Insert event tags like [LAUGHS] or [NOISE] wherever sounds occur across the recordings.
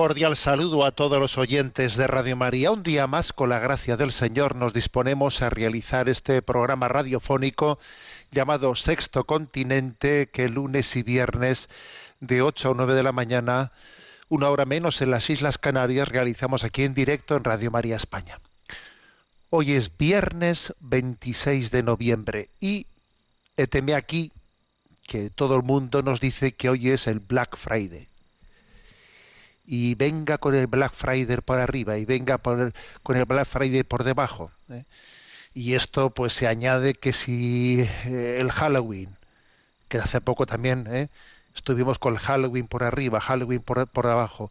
Cordial saludo a todos los oyentes de Radio María. Un día más, con la gracia del Señor, nos disponemos a realizar este programa radiofónico llamado Sexto Continente, que lunes y viernes de 8 a 9 de la mañana, una hora menos en las Islas Canarias, realizamos aquí en directo en Radio María España. Hoy es viernes 26 de noviembre y eteme aquí que todo el mundo nos dice que hoy es el Black Friday y venga con el Black Friday por arriba y venga con el Black Friday por debajo. ¿eh? Y esto pues se añade que si eh, el Halloween, que hace poco también ¿eh? estuvimos con el Halloween por arriba, Halloween por, por abajo,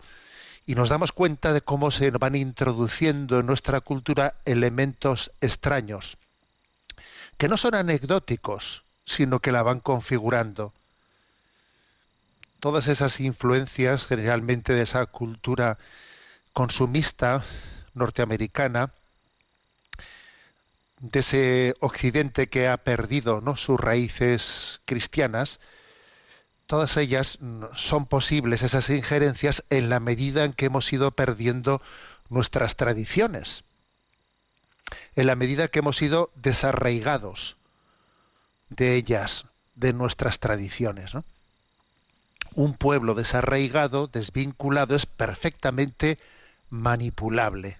y nos damos cuenta de cómo se van introduciendo en nuestra cultura elementos extraños, que no son anecdóticos, sino que la van configurando todas esas influencias generalmente de esa cultura consumista norteamericana, de ese occidente que ha perdido ¿no? sus raíces cristianas, todas ellas mm, son posibles, esas injerencias, en la medida en que hemos ido perdiendo nuestras tradiciones, en la medida que hemos ido desarraigados de ellas, de nuestras tradiciones. ¿no? Un pueblo desarraigado, desvinculado, es perfectamente manipulable.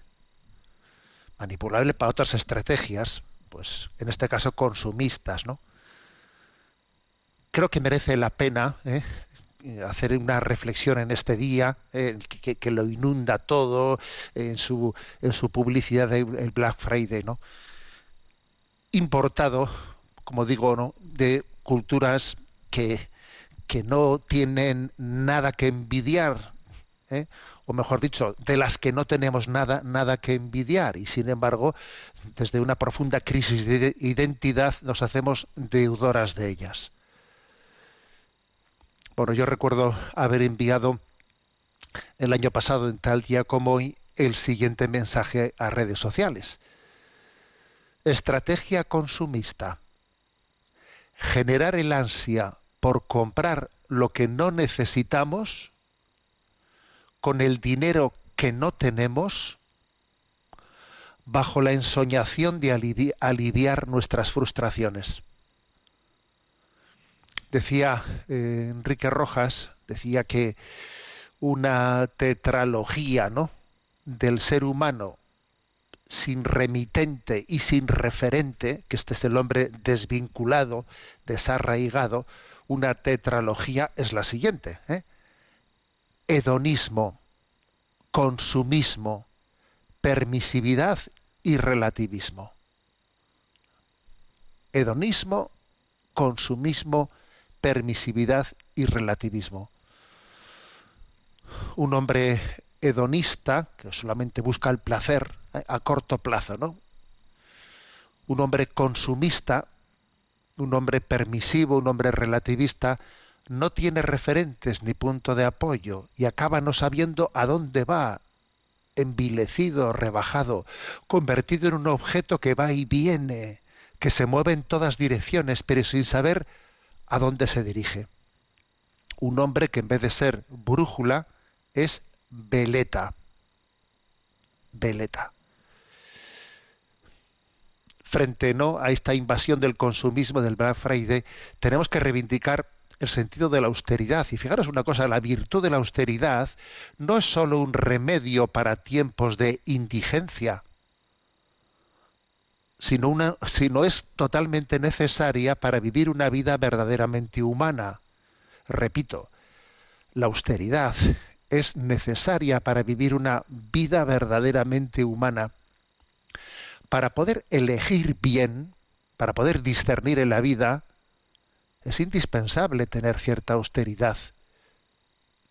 Manipulable para otras estrategias, pues en este caso consumistas, ¿no? Creo que merece la pena ¿eh? hacer una reflexión en este día, eh, que, que lo inunda todo en su, en su publicidad del Black Friday, ¿no? Importado, como digo, ¿no? de culturas que, que no tienen nada que envidiar, ¿eh? o mejor dicho, de las que no tenemos nada, nada que envidiar, y sin embargo, desde una profunda crisis de identidad nos hacemos deudoras de ellas. Bueno, yo recuerdo haber enviado el año pasado, en tal día como hoy, el siguiente mensaje a redes sociales. Estrategia consumista. Generar el ansia por comprar lo que no necesitamos con el dinero que no tenemos bajo la ensoñación de alivi aliviar nuestras frustraciones. Decía eh, Enrique Rojas, decía que una tetralogía ¿no? del ser humano sin remitente y sin referente, que este es el hombre desvinculado, desarraigado, una tetralogía es la siguiente. ¿eh? Hedonismo, consumismo, permisividad y relativismo. Hedonismo, consumismo, permisividad y relativismo. Un hombre hedonista que solamente busca el placer ¿eh? a corto plazo, ¿no? Un hombre consumista un hombre permisivo, un hombre relativista, no tiene referentes ni punto de apoyo y acaba no sabiendo a dónde va, envilecido, rebajado, convertido en un objeto que va y viene, que se mueve en todas direcciones, pero sin saber a dónde se dirige. Un hombre que en vez de ser brújula es veleta. Veleta frente ¿no? a esta invasión del consumismo del Black Friday, tenemos que reivindicar el sentido de la austeridad. Y fijaros una cosa, la virtud de la austeridad no es sólo un remedio para tiempos de indigencia, sino, una, sino es totalmente necesaria para vivir una vida verdaderamente humana. Repito, la austeridad es necesaria para vivir una vida verdaderamente humana. Para poder elegir bien, para poder discernir en la vida, es indispensable tener cierta austeridad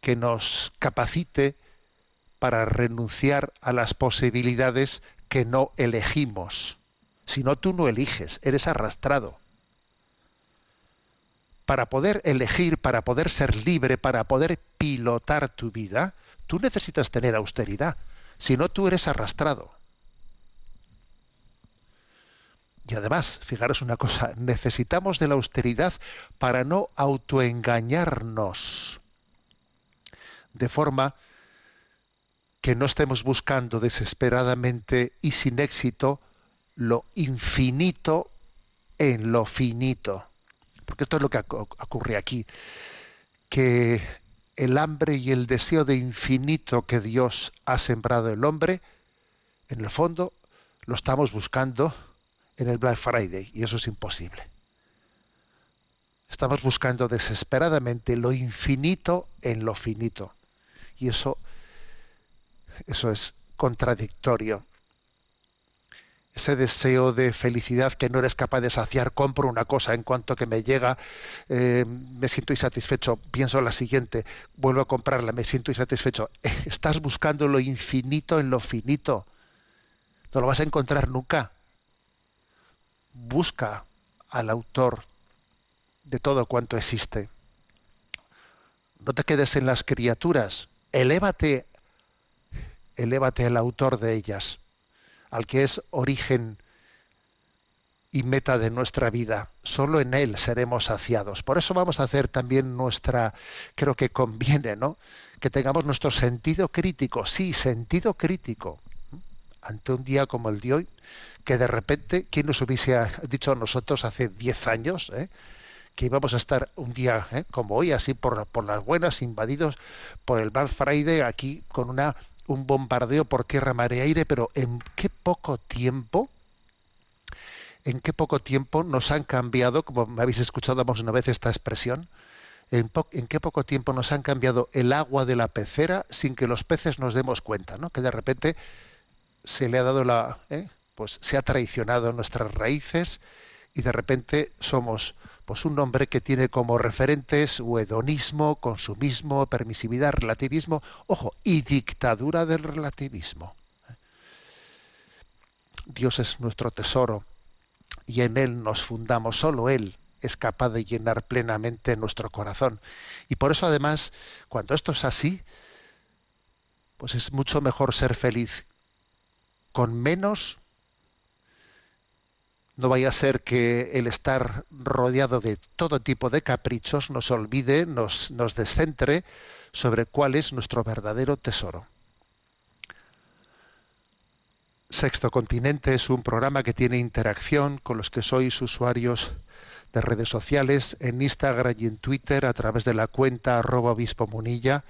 que nos capacite para renunciar a las posibilidades que no elegimos. Si no, tú no eliges, eres arrastrado. Para poder elegir, para poder ser libre, para poder pilotar tu vida, tú necesitas tener austeridad. Si no, tú eres arrastrado. Y además, fijaros una cosa, necesitamos de la austeridad para no autoengañarnos. De forma que no estemos buscando desesperadamente y sin éxito lo infinito en lo finito. Porque esto es lo que ocurre aquí, que el hambre y el deseo de infinito que Dios ha sembrado en el hombre, en el fondo lo estamos buscando en el Black Friday y eso es imposible. Estamos buscando desesperadamente lo infinito en lo finito y eso eso es contradictorio ese deseo de felicidad que no eres capaz de saciar, compro una cosa en cuanto que me llega, eh, me siento insatisfecho, pienso la siguiente, vuelvo a comprarla, me siento insatisfecho. Estás buscando lo infinito en lo finito. No lo vas a encontrar nunca. Busca al autor de todo cuanto existe. No te quedes en las criaturas, elévate, elévate al autor de ellas al que es origen y meta de nuestra vida. Solo en Él seremos saciados. Por eso vamos a hacer también nuestra, creo que conviene, ¿no? Que tengamos nuestro sentido crítico, sí, sentido crítico, ante un día como el de hoy, que de repente, ¿quién nos hubiese dicho a nosotros hace 10 años, eh? que íbamos a estar un día eh, como hoy, así por, por las buenas, invadidos por el Black Friday, aquí con una un bombardeo por tierra, mar y aire, pero en qué poco tiempo, en qué poco tiempo nos han cambiado, como me habéis escuchado más una vez esta expresión, en, qué poco tiempo nos han cambiado el agua de la pecera sin que los peces nos demos cuenta, ¿no? Que de repente se le ha dado la, ¿eh? Pues se ha traicionado nuestras raíces y de repente somos pues un hombre que tiene como referentes hedonismo, consumismo, permisividad, relativismo, ojo, y dictadura del relativismo. Dios es nuestro tesoro y en Él nos fundamos, solo Él es capaz de llenar plenamente nuestro corazón. Y por eso además, cuando esto es así, pues es mucho mejor ser feliz con menos no vaya a ser que el estar rodeado de todo tipo de caprichos nos olvide, nos, nos descentre sobre cuál es nuestro verdadero tesoro. Sexto Continente es un programa que tiene interacción con los que sois usuarios de redes sociales en Instagram y en Twitter a través de la cuenta arroba obispo munilla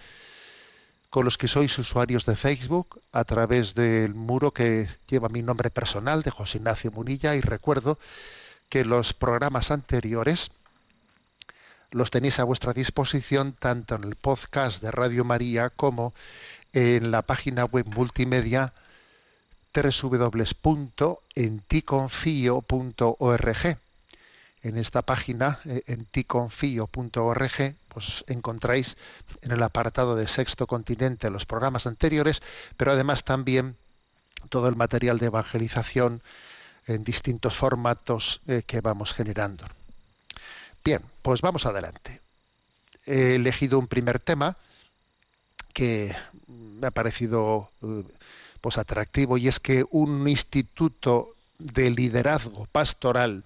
con los que sois usuarios de Facebook a través del muro que lleva mi nombre personal de José Ignacio Munilla. Y recuerdo que los programas anteriores los tenéis a vuestra disposición tanto en el podcast de Radio María como en la página web multimedia www.enticonfio.org en esta página, eh, en ticonfio.org, pues encontráis en el apartado de Sexto Continente los programas anteriores, pero además también todo el material de evangelización en distintos formatos eh, que vamos generando. Bien, pues vamos adelante. He elegido un primer tema que me ha parecido eh, pues atractivo y es que un instituto de liderazgo pastoral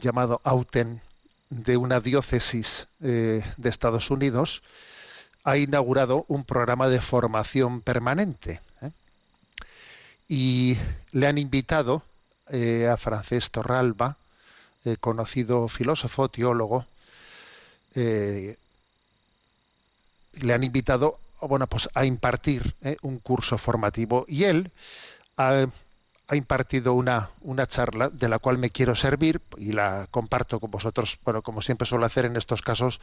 llamado Auten de una diócesis eh, de Estados Unidos ha inaugurado un programa de formación permanente ¿eh? y le han invitado eh, a Francés Torralba conocido filósofo, teólogo, le han invitado bueno, pues a impartir un curso formativo y él ha, ha impartido una, una charla de la cual me quiero servir y la comparto con vosotros, bueno, como siempre suelo hacer en estos casos,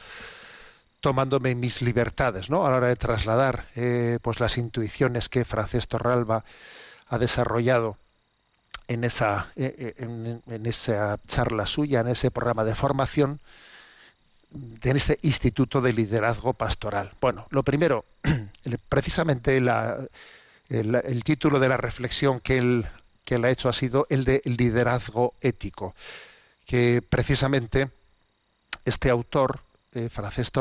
tomándome mis libertades, ¿no? A la hora de trasladar eh, pues las intuiciones que Francés Torralba ha desarrollado en esa, eh, eh, en, esa charla suya, en ese programa de formación, en este Instituto de Liderazgo Pastoral. Bueno, lo primero, [CLEARS THROAT] precisamente el, el, título de la reflexión que él, que él ha hecho ha sido el de liderazgo ético, que precisamente este autor, eh, Francés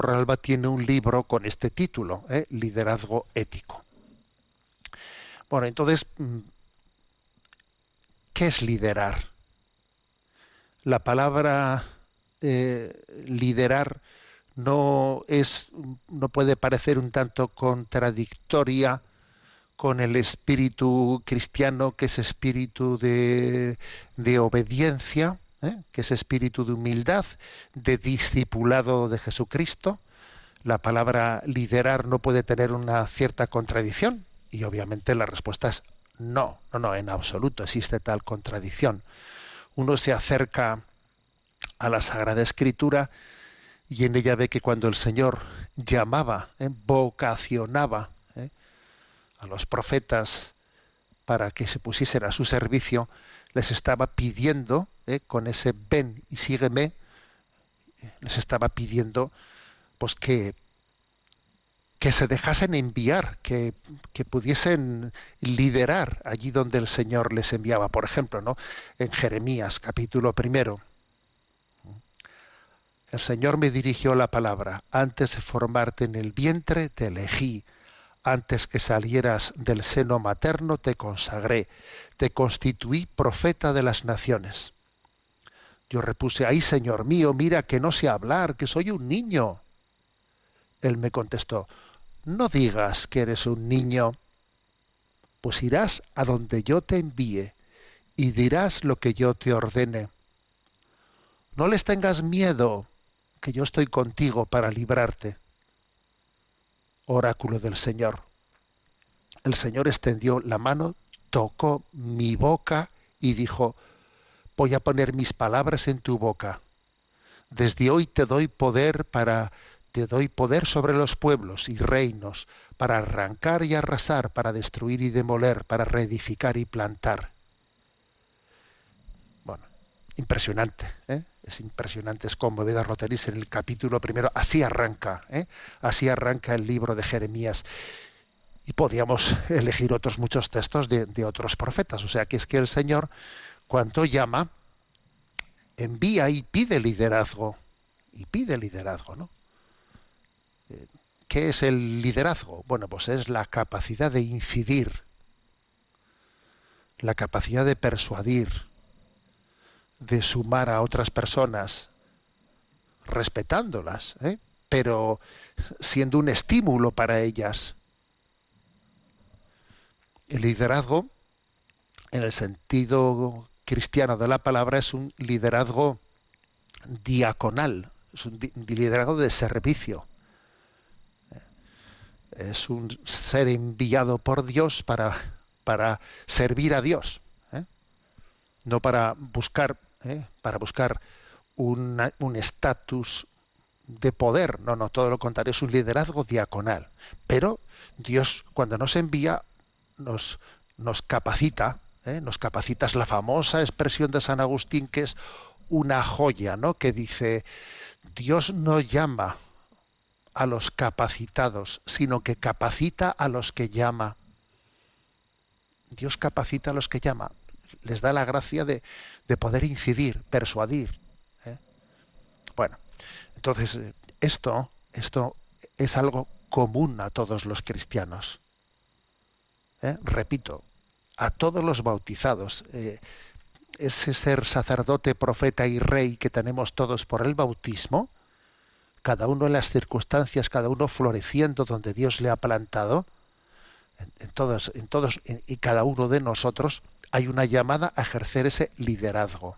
tiene un libro con este título, eh, Liderazgo ético. Bueno, entonces, mm, ¿qué es liderar? La palabra eh, liderar no es no puede parecer un tanto contradictoria con el espíritu cristiano que es espíritu de, obediencia ¿eh? que es espíritu de humildad de discipulado de Jesucristo la palabra liderar no puede tener una cierta contradicción y obviamente la respuesta es no no no en absoluto existe tal contradicción uno se acerca a la Sagrada Escritura y en ella ve que cuando el Señor llamaba, ¿eh? vocacionaba. A los profetas para que se pusiesen a su servicio, les estaba pidiendo, ¿eh? con ese ven y sígueme, les estaba pidiendo pues que que se dejasen enviar, que, que, pudiesen liderar allí donde el Señor les enviaba. Por ejemplo, ¿no? en Jeremías capítulo primero, el Señor me dirigió la palabra. Antes de formarte en el vientre te elegí. Antes que salieras del seno materno te consagré. Te constituí profeta de las naciones. Yo repuse, ay Señor mío, mira que no sé hablar, que soy un niño. Él me contestó, no digas que eres un niño, pues irás a donde yo te envíe y dirás lo que yo te ordene. No les tengas miedo, que yo estoy contigo para librarte. Oráculo del Señor. El Señor extendió la mano, tocó mi boca y dijo, voy a poner mis palabras en tu boca. Desde hoy te doy poder para te doy poder sobre los pueblos y reinos, para arrancar y arrasar, para destruir y demoler, para reedificar y plantar. Bueno, impresionante, ¿eh? Es impresionante, es conmovedor, lo tenéis en el capítulo primero, así arranca, ¿eh? así arranca el libro de Jeremías. Y podíamos elegir otros muchos textos de, de, otros profetas. O sea que es que el Señor, cuando llama, envía y pide liderazgo. Y pide liderazgo, ¿no? ¿Qué es el liderazgo? Bueno, pues es la capacidad de incidir, la capacidad de persuadir, de sumar a otras personas, respetándolas, ¿eh? pero siendo un estímulo para ellas. El liderazgo, en el sentido cristiano de la palabra, es un liderazgo diaconal, es un liderazgo de servicio. Es un ser enviado por Dios para, para servir a Dios, ¿eh? no para buscar ¿eh? para buscar un estatus de poder. No, no, todo lo contrario, es un liderazgo diaconal. Pero Dios, cuando nos envía, nos, nos capacita, ¿eh? nos capacita. Es la famosa expresión de San Agustín que es una joya, ¿no? Que dice, Dios no llama a los capacitados, sino que capacita a los que llama. Dios capacita a los que llama les da la gracia de, de poder incidir, persuadir. ¿eh? Bueno, entonces eh, esto, esto es algo común a todos los cristianos. ¿eh? Repito, a todos los bautizados. ese ser sacerdote, profeta y rey que tenemos todos por el bautismo, cada uno en las circunstancias, cada uno floreciendo donde Dios le ha plantado, en, todos, en todos y cada uno de nosotros hay una llamada a ejercer ese liderazgo.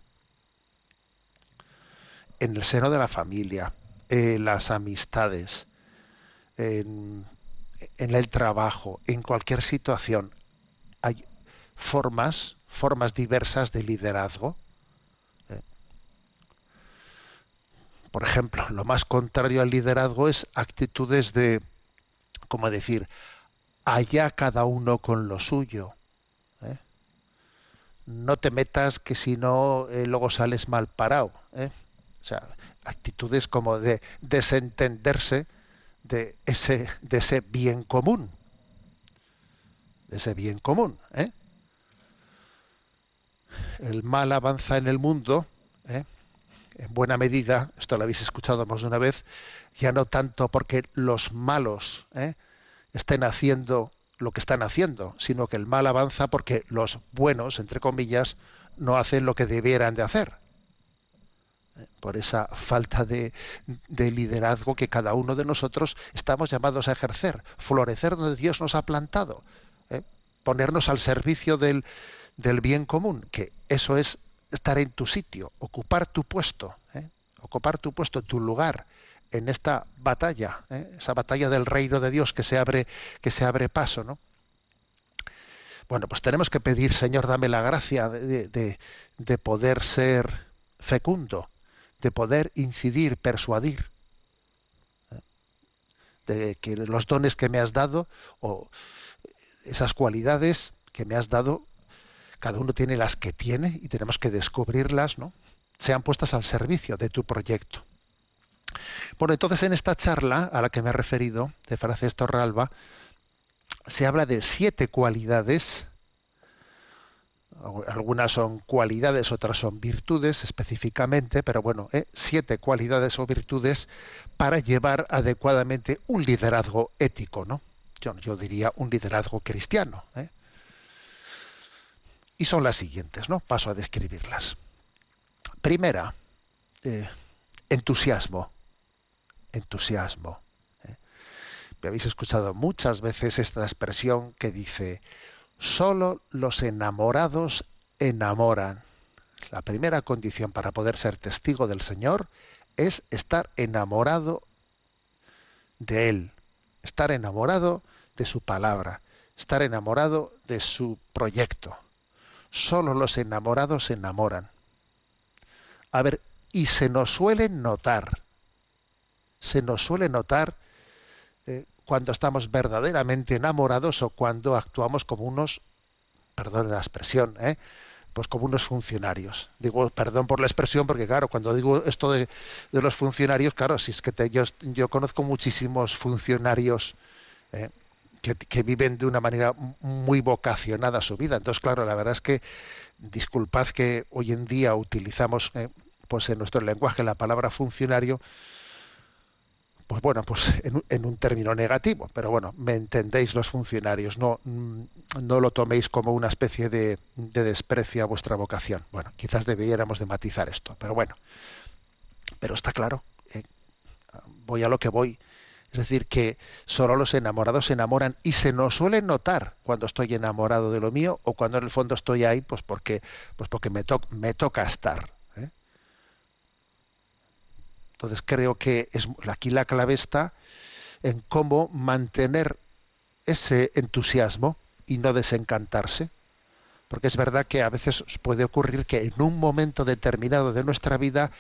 en el seno de la familia, en las amistades, en, el trabajo, en cualquier situación. Hay formas, formas diversas de liderazgo. ¿eh? Por ejemplo, lo más contrario al liderazgo es actitudes de, como decir, allá cada uno con lo suyo. No te metas que si no eh, luego sales mal parado. ¿eh? O sea, actitudes como de desentenderse de ese, de ese bien común. De ese bien común. ¿eh? El mal avanza en el mundo, ¿eh? en buena medida, esto lo habéis escuchado más de una vez, ya no tanto porque los malos ¿eh? estén haciendo lo que están haciendo, sino que el mal avanza porque los buenos, entre comillas, no hacen lo que debieran de hacer. ¿Eh? Por esa falta de, de, liderazgo que cada uno de nosotros estamos llamados a ejercer, florecer donde Dios nos ha plantado, ¿eh? ponernos al servicio del, del, bien común, que eso es estar en tu sitio, ocupar tu puesto, ¿eh? ocupar tu puesto, tu lugar, en esta batalla, ¿eh? esa batalla del reino de Dios que se abre, que se abre paso, ¿no? Bueno, pues tenemos que pedir, Señor, dame la gracia de, de, de poder ser fecundo, de poder incidir, persuadir, ¿eh? de que los dones que me has dado o esas cualidades que me has dado, cada uno tiene las que tiene y tenemos que descubrirlas, ¿no? Sean puestas al servicio de tu proyecto. Bueno, entonces en esta charla a la que me he referido, de Frances Torralba, se habla de siete cualidades, algunas son cualidades, otras son virtudes específicamente, pero bueno, ¿eh? siete cualidades o virtudes para llevar adecuadamente un liderazgo ético, ¿no? Yo, yo diría un liderazgo cristiano. ¿eh? Y son las siguientes, ¿no? Paso a describirlas. Primera, eh, entusiasmo entusiasmo. ¿eh? Me habéis escuchado muchas veces esta expresión que dice, solo los enamorados enamoran. La primera condición para poder ser testigo del Señor es estar enamorado de Él, estar enamorado de su palabra, estar enamorado de su proyecto. Solo los enamorados enamoran. A ver, y se nos suelen notar, se nos suele notar eh, cuando estamos verdaderamente enamorados o cuando actuamos como unos, perdón la expresión, eh, pues como unos funcionarios. Digo, perdón por la expresión, porque claro, cuando digo esto de, de los funcionarios, claro, si es que te, yo, yo, conozco muchísimos funcionarios eh, que, que, viven de una manera muy vocacionada su vida. Entonces, claro, la verdad es que disculpad que hoy en día utilizamos eh, pues en nuestro lenguaje la palabra funcionario, pues bueno, pues [LAUGHS] en, un término negativo, pero bueno, me entendéis los funcionarios, no, no lo toméis como una especie de, de desprecio a vuestra vocación. Bueno, quizás debiéramos de matizar esto, pero bueno, pero está claro, eh, voy a lo que voy. Es decir, que solo los enamorados se enamoran y se nos suele notar cuando estoy enamorado de lo mío o cuando en el fondo estoy ahí, pues porque, pues porque me toca estar. Entonces creo que es, aquí la clave está en cómo mantener ese entusiasmo y no desencantarse. Porque es verdad que a veces puede ocurrir que en un momento determinado de nuestra vida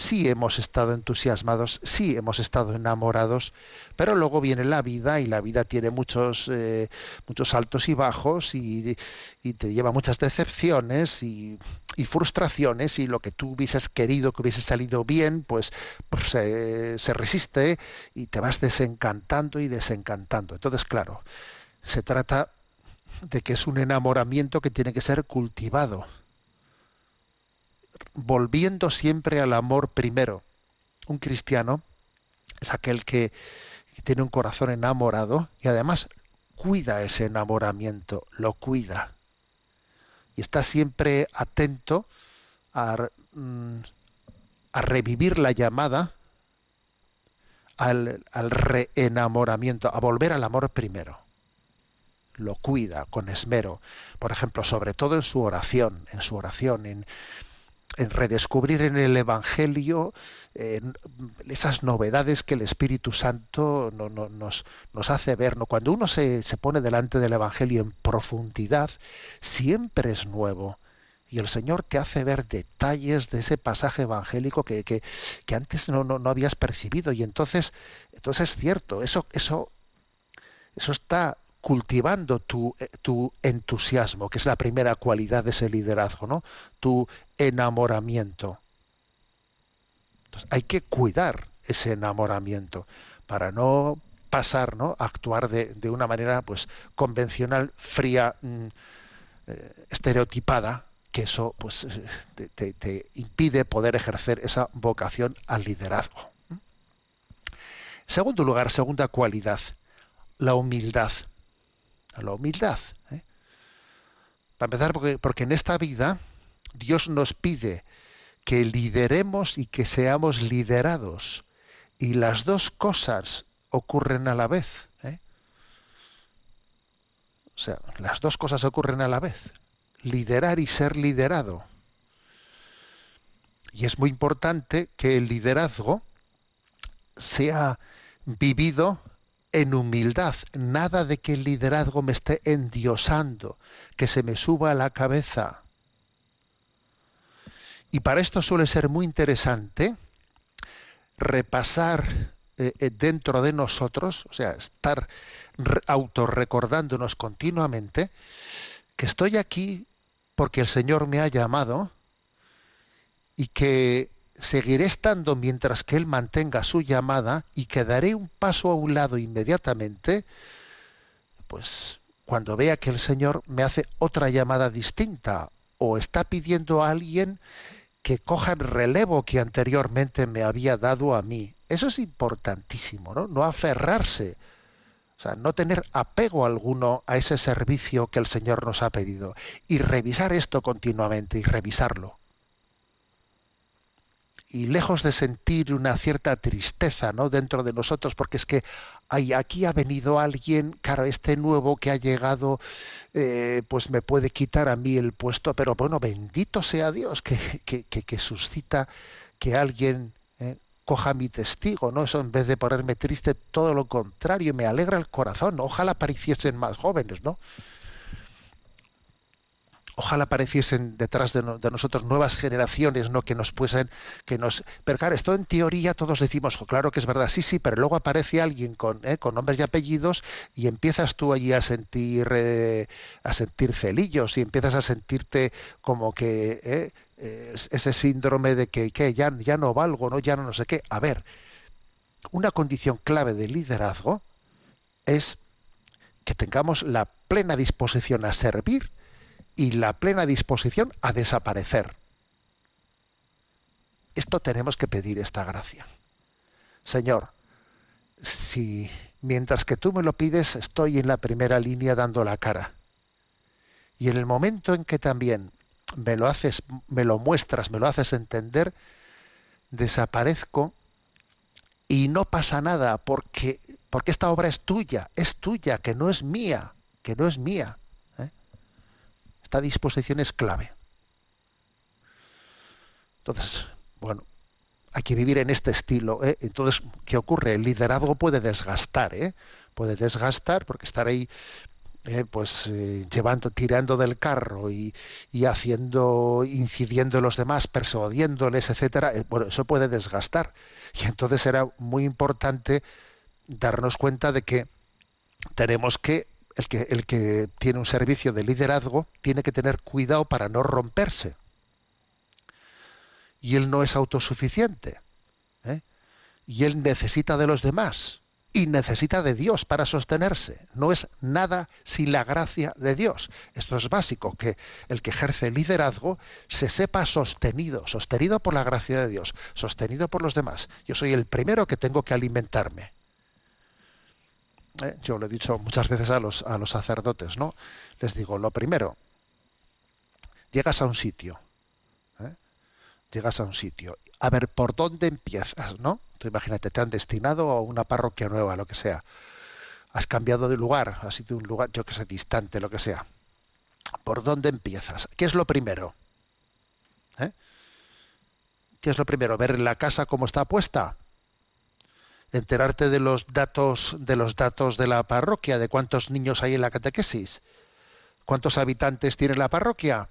sí hemos estado entusiasmados, sí hemos estado enamorados, pero luego viene la vida y la vida tiene muchos, eh, muchos altos y bajos y, te lleva muchas decepciones y, frustraciones y lo que tú hubieses querido que hubiese salido bien, pues, pues se resiste y te vas desencantando y desencantando. Entonces, claro, se trata de que es un enamoramiento que tiene que ser cultivado volviendo siempre al amor primero. Un cristiano es aquel que tiene un corazón enamorado y además cuida ese enamoramiento, lo cuida. Y está siempre atento a, mm, a revivir la llamada al, al reenamoramiento, a volver al amor primero. Lo cuida con esmero, por ejemplo, sobre todo en su oración, en su oración, en redescubrir en el Evangelio esas novedades que el Espíritu Santo no, no, nos, nos, hace ver. ¿no? Cuando uno se, se, pone delante del Evangelio en profundidad, siempre es nuevo. Y el Señor te hace ver detalles de ese pasaje evangélico que, que, que antes no, no, no, habías percibido. Y entonces, entonces es cierto, eso, eso, eso está cultivando tu, eh, tu, entusiasmo, que es la primera cualidad de ese liderazgo, ¿no? Tu enamoramiento. Entonces, hay que cuidar ese enamoramiento para no pasar, ¿no? A actuar de, de una manera, pues, convencional, fría, mm, eh, estereotipada, que eso, pues, [LAUGHS] te, te, te, impide poder ejercer esa vocación al liderazgo. Segundo lugar, segunda cualidad, la humildad la humildad. ¿eh? Para empezar, porque, porque en esta vida Dios nos pide que lideremos y que seamos liderados. Y las dos cosas ocurren a la vez. ¿eh? O sea, las dos cosas ocurren a la vez. Liderar y ser liderado. Y es muy importante que el liderazgo sea vivido en humildad, nada de que el liderazgo me esté endiosando, que se me suba a la cabeza. Y para esto suele ser muy interesante repasar eh, eh dentro de nosotros, o sea, estar autorrecordándonos continuamente, que estoy aquí porque el Señor me ha llamado y que seguiré estando mientras que Él mantenga su llamada y quedaré un paso a un lado inmediatamente, pues cuando vea que el Señor me hace otra llamada distinta o está pidiendo a alguien que coja el relevo que anteriormente me había dado a mí. Eso es importantísimo, ¿no? No aferrarse, o sea, no tener apego alguno a ese servicio que el Señor nos ha pedido y revisar esto continuamente y revisarlo y lejos de sentir una cierta tristeza ¿no? dentro de nosotros, porque es que ay, aquí ha venido alguien, claro, este nuevo que ha llegado, eh, pues me puede quitar a mí el puesto, pero bueno, bendito sea Dios que, que, que, suscita que alguien eh, coja mi testigo, ¿no? Eso en vez de ponerme triste, todo lo contrario, me alegra el corazón, ojalá apareciesen más jóvenes, ¿no? Ojalá apareciesen detrás de, no, de, nosotros nuevas generaciones, ¿no? Que nos puesen, que nos. Pero claro, esto en teoría todos decimos, claro que es verdad, sí, sí, pero luego aparece alguien con, ¿eh? con nombres y apellidos y empiezas tú allí a sentir, eh, a sentir celillos y empiezas a sentirte como que ¿eh? ese síndrome de que, ya, ya no valgo, no, ya no, no sé qué. A ver, una condición clave del liderazgo es que tengamos la plena disposición a servir y la plena disposición a desaparecer. Esto tenemos que pedir esta gracia. Señor, si mientras que tú me lo pides estoy en la primera línea dando la cara, y en el momento en que también me lo haces, me lo muestras, me lo haces entender, desaparezco y no pasa nada porque porque esta obra es tuya, es tuya, que no es mía, que no es mía. Esta disposición es clave. Entonces, bueno, hay que vivir en este estilo. ¿eh? Entonces, ¿qué ocurre? El liderazgo puede desgastar, ¿eh? puede desgastar porque estar ahí eh, pues eh, llevando, tirando del carro y, y, haciendo, incidiendo en los demás, persuadiéndoles, etcétera, bueno, eso puede desgastar. Y entonces era muy importante darnos cuenta de que tenemos que el que, el que tiene un servicio de liderazgo tiene que tener cuidado para no romperse. Y él no es autosuficiente. ¿eh? Y él necesita de los demás. Y necesita de Dios para sostenerse. No es nada sin la gracia de Dios. Esto es básico, que el que ejerce liderazgo se sepa sostenido, sostenido por la gracia de Dios, sostenido por los demás. Yo soy el primero que tengo que alimentarme eh, yo lo he dicho muchas veces a los, a los sacerdotes, ¿no? Les digo, lo primero, llegas a un sitio, ¿eh? llegas a un sitio, a ver por dónde empiezas, ¿no? Tú imagínate, te han destinado a una parroquia nueva, lo que sea. Has cambiado de lugar, has sido un lugar, yo que sé, distante, lo que sea. ¿Por dónde empiezas? ¿Qué es lo primero? ¿Eh? ¿Qué es lo primero? Ver la casa cómo está puesta. Enterarte de los datos de los datos de la parroquia, de cuántos niños hay en la catequesis, cuántos habitantes tiene la parroquia,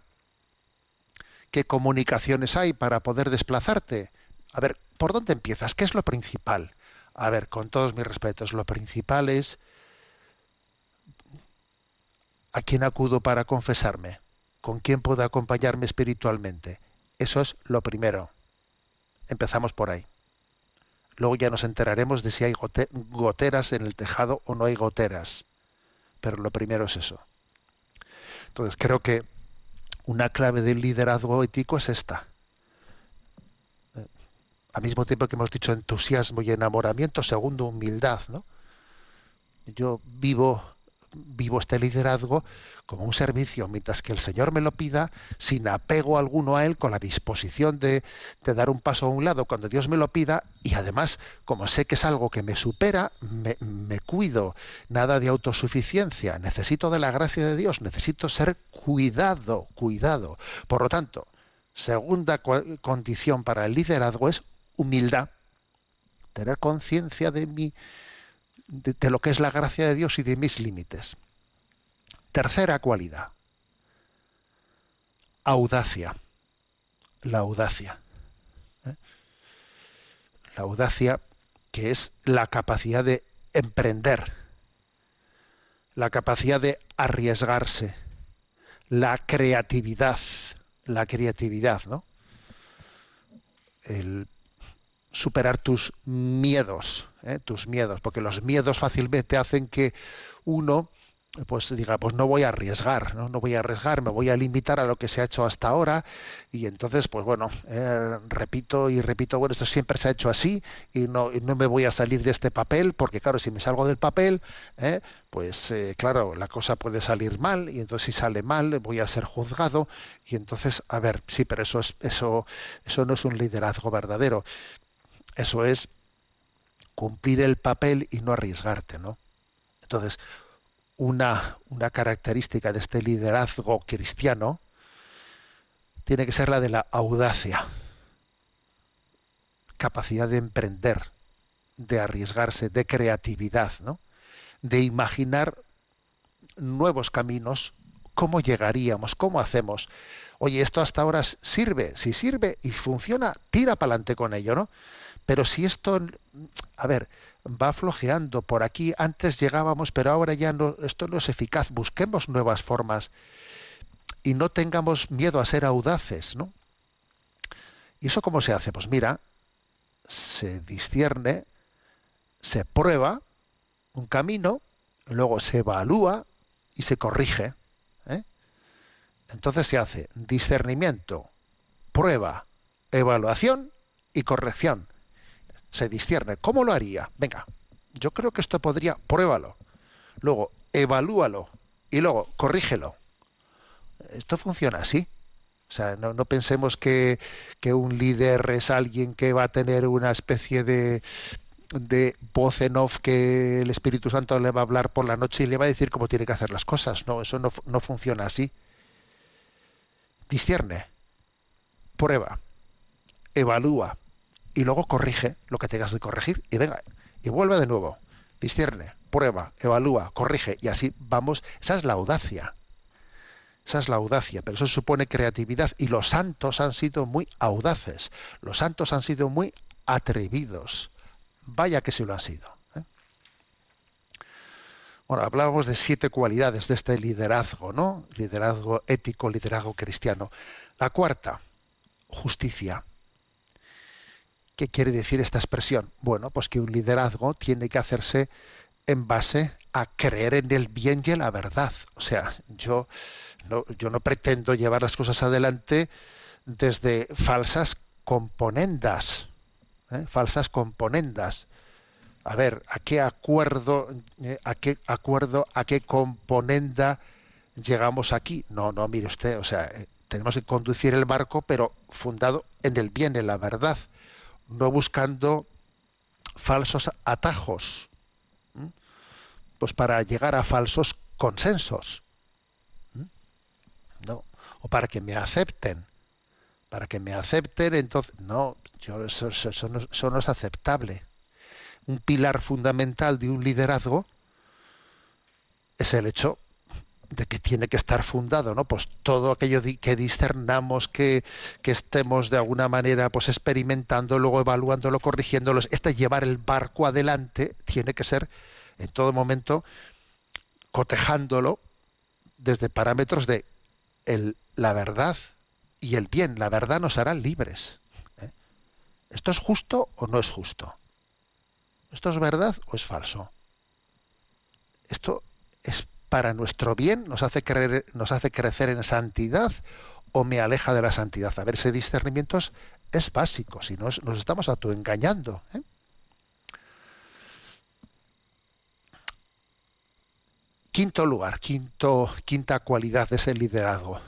qué comunicaciones hay para poder desplazarte. A ver, ¿por dónde empiezas? ¿Qué es lo principal? A ver, con todos mis respetos, lo principal es a quién acudo para confesarme, con quién puedo acompañarme espiritualmente. Eso es lo primero. Empezamos por ahí. Luego ya nos enteraremos de si hay goteras en el tejado o no hay goteras. Pero lo primero es eso. Entonces creo que una clave del liderazgo ético es esta. Eh, al mismo tiempo que hemos dicho entusiasmo y enamoramiento, segundo, humildad. ¿no? Yo vivo vivo este liderazgo como un servicio, mientras que el Señor me lo pida, sin apego alguno a Él, con la disposición de, dar un paso a un lado cuando Dios me lo pida, y además, como sé que es algo que me supera, me, me cuido, nada de autosuficiencia, necesito de la gracia de Dios, necesito ser cuidado, cuidado. Por lo tanto, segunda condición para el liderazgo es humildad, tener conciencia de mi de, lo que es la gracia de Dios y de mis límites. Tercera cualidad, audacia. La audacia. ¿eh? La audacia que es la capacidad de emprender, la capacidad de arriesgarse, la creatividad, la creatividad, ¿no? El superar tus miedos, ¿eh? tus miedos, porque los miedos fácilmente hacen que uno pues diga, pues no voy a arriesgar, ¿no? no voy a arriesgar, me voy a limitar a lo que se ha hecho hasta ahora y entonces, pues bueno, eh, repito y repito, bueno, esto siempre se ha hecho así y no, no me voy a salir de este papel porque claro, si me salgo del papel, ¿eh? pues claro, la cosa puede salir mal y entonces si sale mal voy a ser juzgado y entonces, a ver, sí, pero eso, es, eso, eso no es un liderazgo verdadero. Eso es cumplir el papel y no arriesgarte, ¿no? Entonces, una, una característica de este liderazgo cristiano tiene que ser la de la audacia, capacidad de emprender, de arriesgarse, de creatividad, ¿no? de imaginar nuevos caminos, cómo llegaríamos, cómo hacemos. Oye, esto hasta ahora sirve, si sirve y funciona, tira para adelante con ello, ¿no? Pero si esto, a ver, va flojeando por aquí, antes llegábamos, pero ahora ya no, esto no es eficaz, busquemos nuevas formas y no tengamos miedo a ser audaces, ¿no? ¿Y eso cómo se hace? Pues mira, se discierne, se prueba un camino, luego se evalúa y se corrige. ¿eh? Entonces se hace discernimiento, prueba, evaluación y corrección se discierne. ¿Cómo lo haría? Venga, yo creo que esto podría, pruébalo. Luego, evalúalo. Y luego, corrígelo. Esto funciona así. O sea, no, pensemos que, un líder es alguien que va a tener una especie de, de voz en off que el Espíritu Santo le va a hablar por la noche y le va a decir cómo tiene que hacer las cosas. No, eso no, no funciona así. Discierne, prueba, evalúa, y luego corrige lo que tengas que corregir y venga, y vuelve de nuevo, discierne, prueba, evalúa, corrige y así vamos, esa es la audacia. Esa es la audacia, pero eso supone creatividad y los santos han sido muy audaces, los santos han sido muy atrevidos. Vaya que sí lo han sido. ¿eh? Bueno, hablábamos de siete cualidades de este liderazgo, ¿no? Liderazgo ético, liderazgo cristiano. La cuarta, justicia. ¿Qué quiere decir esta expresión? Bueno, pues que un liderazgo tiene que hacerse en base a creer en el bien y en la verdad. O sea, yo no, pretendo llevar las cosas adelante desde falsas componendas, ¿eh? falsas componendas. A ver, ¿a qué acuerdo, eh, a qué acuerdo, a qué componenda llegamos aquí? No, no, mire usted, o sea, eh, tenemos que conducir el barco, pero fundado en el bien, en la verdad no buscando falsos atajos, pues para llegar a falsos consensos, no, o para que me acepten, para que me acepten, entonces no, yo, no, eso no es aceptable. Un pilar fundamental de un liderazgo es el hecho de que tiene que estar fundado, ¿no? Pues todo aquello que discernamos, que, estemos de alguna manera pues experimentando, luego evaluándolo, corrigiéndolo. Este llevar el barco adelante tiene que ser en todo momento cotejándolo desde parámetros de el- la verdad y el bien. La verdad nos hará libres. ¿eh? ¿Esto es justo o no es justo? ¿Esto es verdad o es falso? ¿Esto es para nuestro bien? ¿Nos hace, creer, nos hace crecer en santidad o me aleja de la santidad? A ver, ese discernimiento es, básico, si no nos estamos autoengañando. ¿eh? Quinto lugar, quinto, quinta cualidad de ese liderazgo,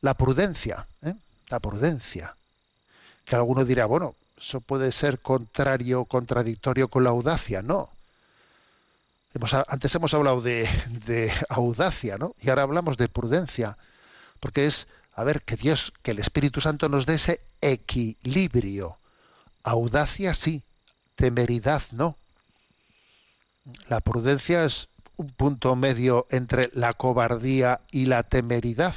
la prudencia, ¿eh? la prudencia. Que alguno dirá, bueno, eso puede ser contrario, contradictorio con la audacia. No. Antes hemos hablado de, de audacia, ¿no? Y ahora hablamos de prudencia, porque es, a ver, que Dios, que el Espíritu Santo nos dé ese equilibrio. Audacia sí, temeridad no. La prudencia es un punto medio entre la cobardía y la temeridad.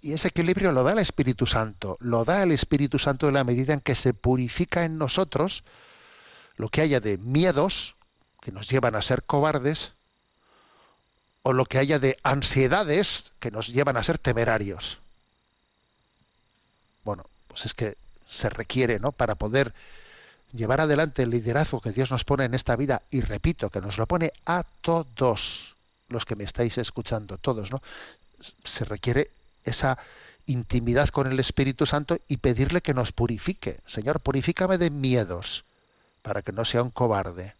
Y ese equilibrio lo da el Espíritu Santo, lo da el Espíritu Santo en la medida en que se purifica en nosotros lo que haya de miedos que nos llevan a ser cobardes o lo que haya de ansiedades que nos llevan a ser temerarios. Bueno, pues es que se requiere, ¿no? Para poder llevar adelante el liderazgo que Dios nos pone en esta vida, y repito, que nos lo pone a todos los que me estáis escuchando, todos, ¿no? Se requiere esa intimidad con el Espíritu Santo y pedirle que nos purifique. Señor, purifícame de miedos para que no sea un cobarde.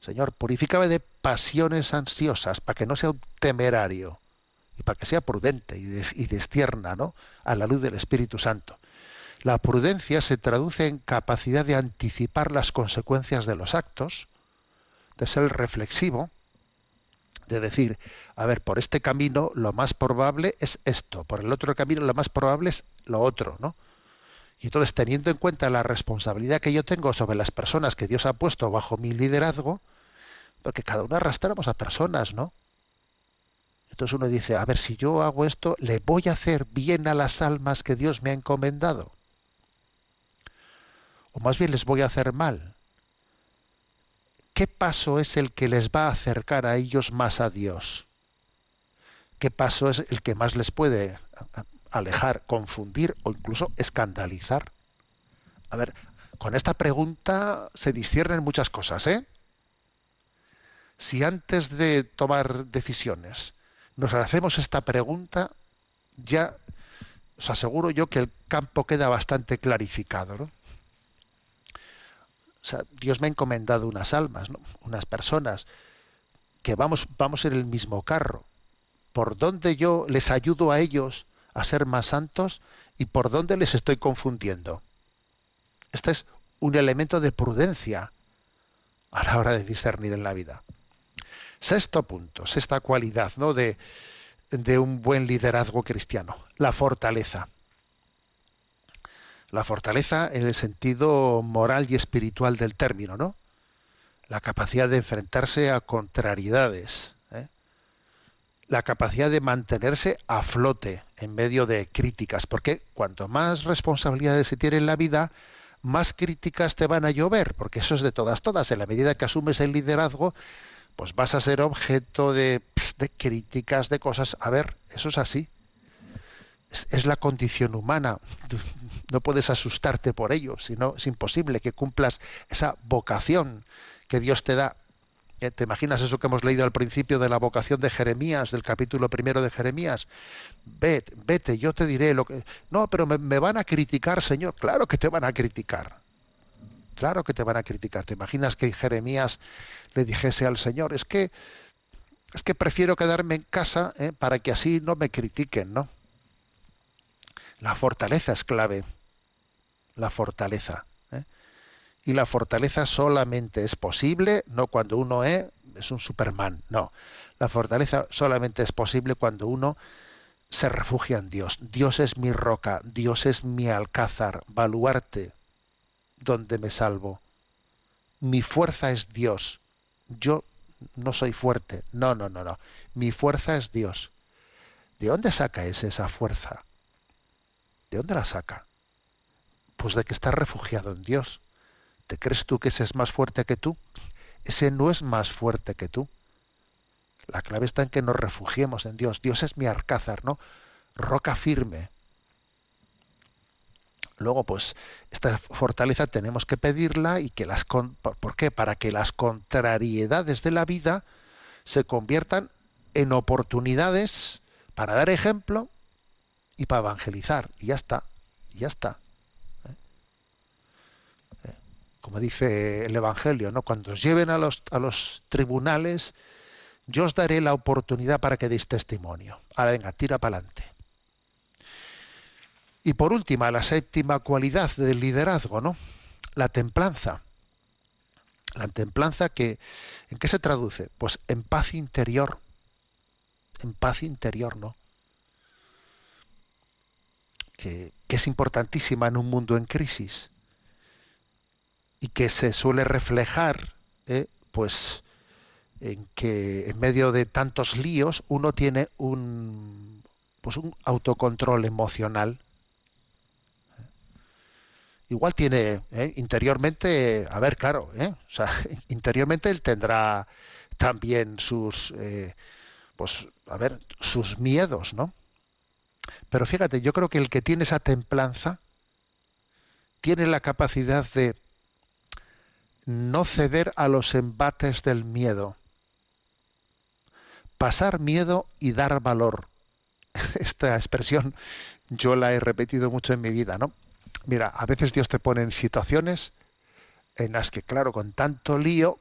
Señor, purifícame de pasiones ansiosas para que no sea un temerario y para que sea prudente y, y destierna, ¿no? A la luz del Espíritu Santo. La prudencia se traduce en capacidad de anticipar las consecuencias de los actos, de ser reflexivo, de decir, a ver, por este camino lo más probable es esto, por el otro camino lo más probable es lo otro, ¿no? Y entonces, teniendo en cuenta la responsabilidad que yo tengo sobre las personas que Dios ha puesto bajo mi liderazgo, porque cada uno arrastramos a personas, ¿no? Entonces uno dice, a ver, si yo hago esto, ¿le voy a hacer bien a las almas que Dios me ha encomendado? O más bien les voy a hacer mal. ¿Qué paso es el que les va a acercar a ellos más a Dios? ¿Qué paso es el que más les puede alejar, confundir o incluso escandalizar? A ver, con esta pregunta se disciernen muchas cosas, ¿eh? Si antes de tomar decisiones nos hacemos esta pregunta, ya os aseguro yo que el campo queda bastante clarificado, ¿no? O sea, Dios me ha encomendado unas almas, unas personas, que vamos, vamos en el mismo carro. ¿Por dónde yo les ayudo a ellos a ser más santos y por dónde les estoy confundiendo? Este es un elemento de prudencia a la hora de discernir en la vida. Sexto punto, sexta cualidad ¿no? de, de un buen liderazgo cristiano, la fortaleza. La fortaleza en el sentido moral y espiritual del término, ¿no? La capacidad de enfrentarse a contrariedades. La capacidad de mantenerse a flote en medio de críticas, porque cuanto más responsabilidades se tiene en la vida, más críticas te van a llover, porque eso es de todas, todas. En la medida que asumes el liderazgo, pues vas a ser objeto de, de críticas, de cosas. A ver, eso es así. Es, es, la condición humana. [LAUGHS] No puedes asustarte por ello, sino es imposible que cumplas esa vocación que Dios te da. ¿Te imaginas eso que hemos leído al principio de la vocación de Jeremías, del capítulo primero de Jeremías? Vete, vete, yo te diré lo que... No, pero me, me van a criticar, Señor. Claro que te van a criticar. Claro que te van a criticar. ¿Te imaginas que Jeremías le dijese al Señor, es que es que prefiero quedarme en casa ¿eh? para que así no me critiquen, ¿no? La fortaleza es clave. La fortaleza. Y la fortaleza solamente es posible, no cuando uno es, es un Superman, no. La fortaleza solamente es posible cuando uno se refugia en Dios. Dios es mi roca, Dios es mi alcázar, baluarte, donde me salvo. Mi fuerza es Dios. Yo no soy fuerte. No, no, no, no. Mi fuerza es Dios. ¿De dónde saca esa fuerza? ¿De dónde la saca? Pues de que está refugiado en Dios. ¿Te crees tú que ese es más fuerte que tú? Ese no es más fuerte que tú. La clave está en que nos refugiemos en Dios. Dios es mi alcázar, ¿no? Roca firme. Luego, pues, esta fortaleza tenemos que pedirla y que las... ¿Por qué? Para que las contrariedades de la vida se conviertan en oportunidades para dar ejemplo y para evangelizar. Y ya está, y ya está. ¿eh? ¿Eh? Como dice el Evangelio, ¿no? Cuando os lleven a los, a los tribunales, yo os daré la oportunidad para que deis testimonio. Ahora venga, tira para adelante. Y por última, la séptima cualidad del liderazgo, ¿no? La templanza. La templanza que ¿en qué se traduce? Pues en paz interior. En paz interior, ¿no? Que, que es importantísima en un mundo en crisis y que se suele reflejar, ¿eh? pues, en que en medio de tantos líos uno tiene un pues un autocontrol emocional igual tiene ¿eh? interiormente, a ver, claro, ¿eh? [LAUGHS] interiormente él tendrá también sus, eh, pues, a ver, sus miedos, ¿no? Pero fíjate, yo creo que el que tiene esa templanza tiene la capacidad de no ceder a los embates del miedo, pasar miedo y dar valor. [LAUGHS] Esta expresión yo la he repetido mucho en mi vida, ¿no? Mira, a veces Dios te pone en situaciones en las que, claro, con tanto lío,